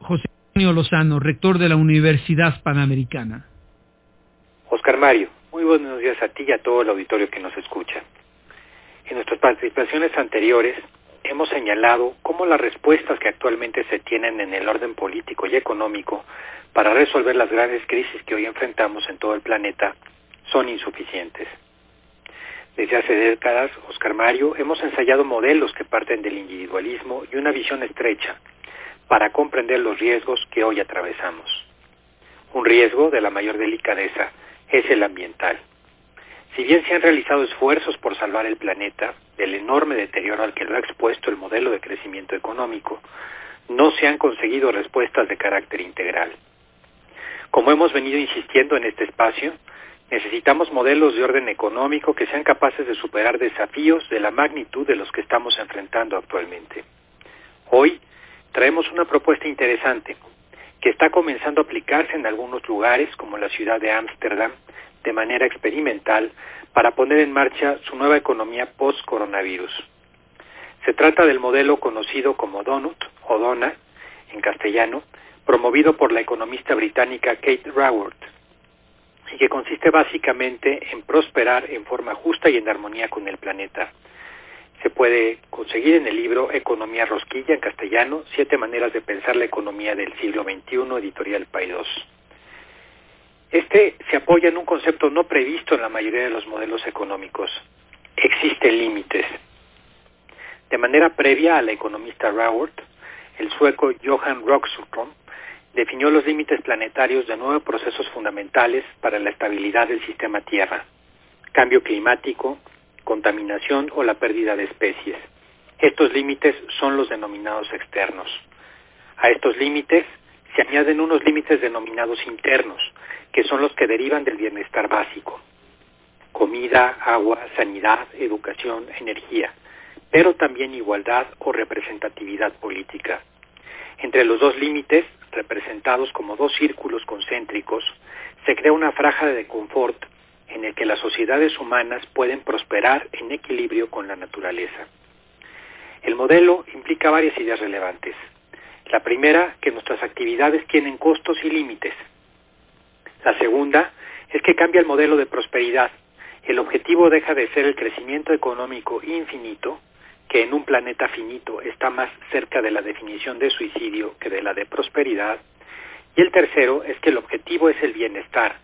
José Antonio Lozano, rector de la Universidad Panamericana. Oscar Mario, muy buenos días a ti y a todo el auditorio que nos escucha. En nuestras participaciones anteriores hemos señalado cómo las respuestas que actualmente se tienen en el orden político y económico para resolver las grandes crisis que hoy enfrentamos en todo el planeta son insuficientes. Desde hace décadas, Oscar Mario, hemos ensayado modelos que parten del individualismo y una visión estrecha para comprender los riesgos que hoy atravesamos. Un riesgo de la mayor delicadeza es el ambiental. Si bien se han realizado esfuerzos por salvar el planeta del enorme deterioro al que lo ha expuesto el modelo de crecimiento económico, no se han conseguido respuestas de carácter integral. Como hemos venido insistiendo en este espacio, necesitamos modelos de orden económico que sean capaces de superar desafíos de la magnitud de los que estamos enfrentando actualmente. Hoy traemos una propuesta interesante que está comenzando a aplicarse en algunos lugares como la ciudad de Ámsterdam de manera experimental para poner en marcha su nueva economía post-coronavirus. Se trata del modelo conocido como Donut o Dona en castellano, promovido por la economista británica Kate Raworth, y que consiste básicamente en prosperar en forma justa y en armonía con el planeta. Se puede conseguir en el libro Economía Rosquilla en castellano, Siete maneras de pensar la economía del siglo XXI, editorial Paidós. Este se apoya en un concepto no previsto en la mayoría de los modelos económicos. Existen límites. De manera previa a la economista Raworth, el sueco Johan Rockström definió los límites planetarios de nueve procesos fundamentales para la estabilidad del sistema Tierra, cambio climático, contaminación o la pérdida de especies. Estos límites son los denominados externos. A estos límites se añaden unos límites denominados internos, que son los que derivan del bienestar básico. Comida, agua, sanidad, educación, energía, pero también igualdad o representatividad política. Entre los dos límites, representados como dos círculos concéntricos, se crea una franja de confort en el que las sociedades humanas pueden prosperar en equilibrio con la naturaleza. El modelo implica varias ideas relevantes. La primera, que nuestras actividades tienen costos y límites. La segunda es que cambia el modelo de prosperidad. El objetivo deja de ser el crecimiento económico infinito, que en un planeta finito está más cerca de la definición de suicidio que de la de prosperidad. Y el tercero es que el objetivo es el bienestar,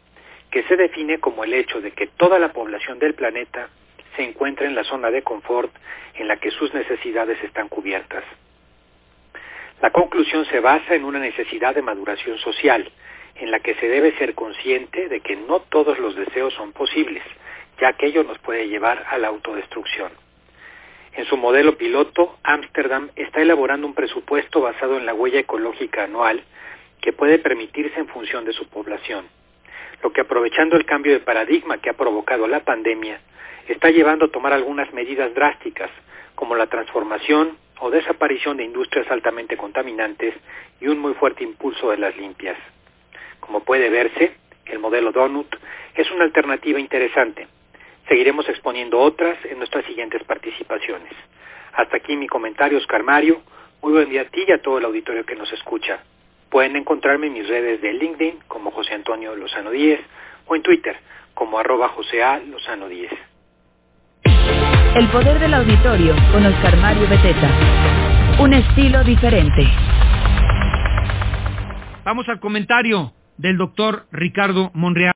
que se define como el hecho de que toda la población del planeta se encuentra en la zona de confort en la que sus necesidades están cubiertas. La conclusión se basa en una necesidad de maduración social, en la que se debe ser consciente de que no todos los deseos son posibles, ya que ello nos puede llevar a la autodestrucción. En su modelo piloto, Ámsterdam está elaborando un presupuesto basado en la huella ecológica anual que puede permitirse en función de su población, que aprovechando el cambio de paradigma que ha provocado la pandemia, está llevando a tomar algunas medidas drásticas, como la transformación o desaparición de industrias altamente contaminantes y un muy fuerte impulso de las limpias. Como puede verse, el modelo Donut es una alternativa interesante. Seguiremos exponiendo otras en nuestras siguientes participaciones. Hasta aquí mi comentario, Oscar Mario. Muy buen día a ti y a todo el auditorio que nos escucha. Pueden encontrarme en mis redes de LinkedIn como José Antonio Lozano 10 o en Twitter como arroba José A. Lozano 10. El poder del auditorio con Oscar Mario Beteta. Un estilo diferente. Vamos al comentario del doctor Ricardo Monreal.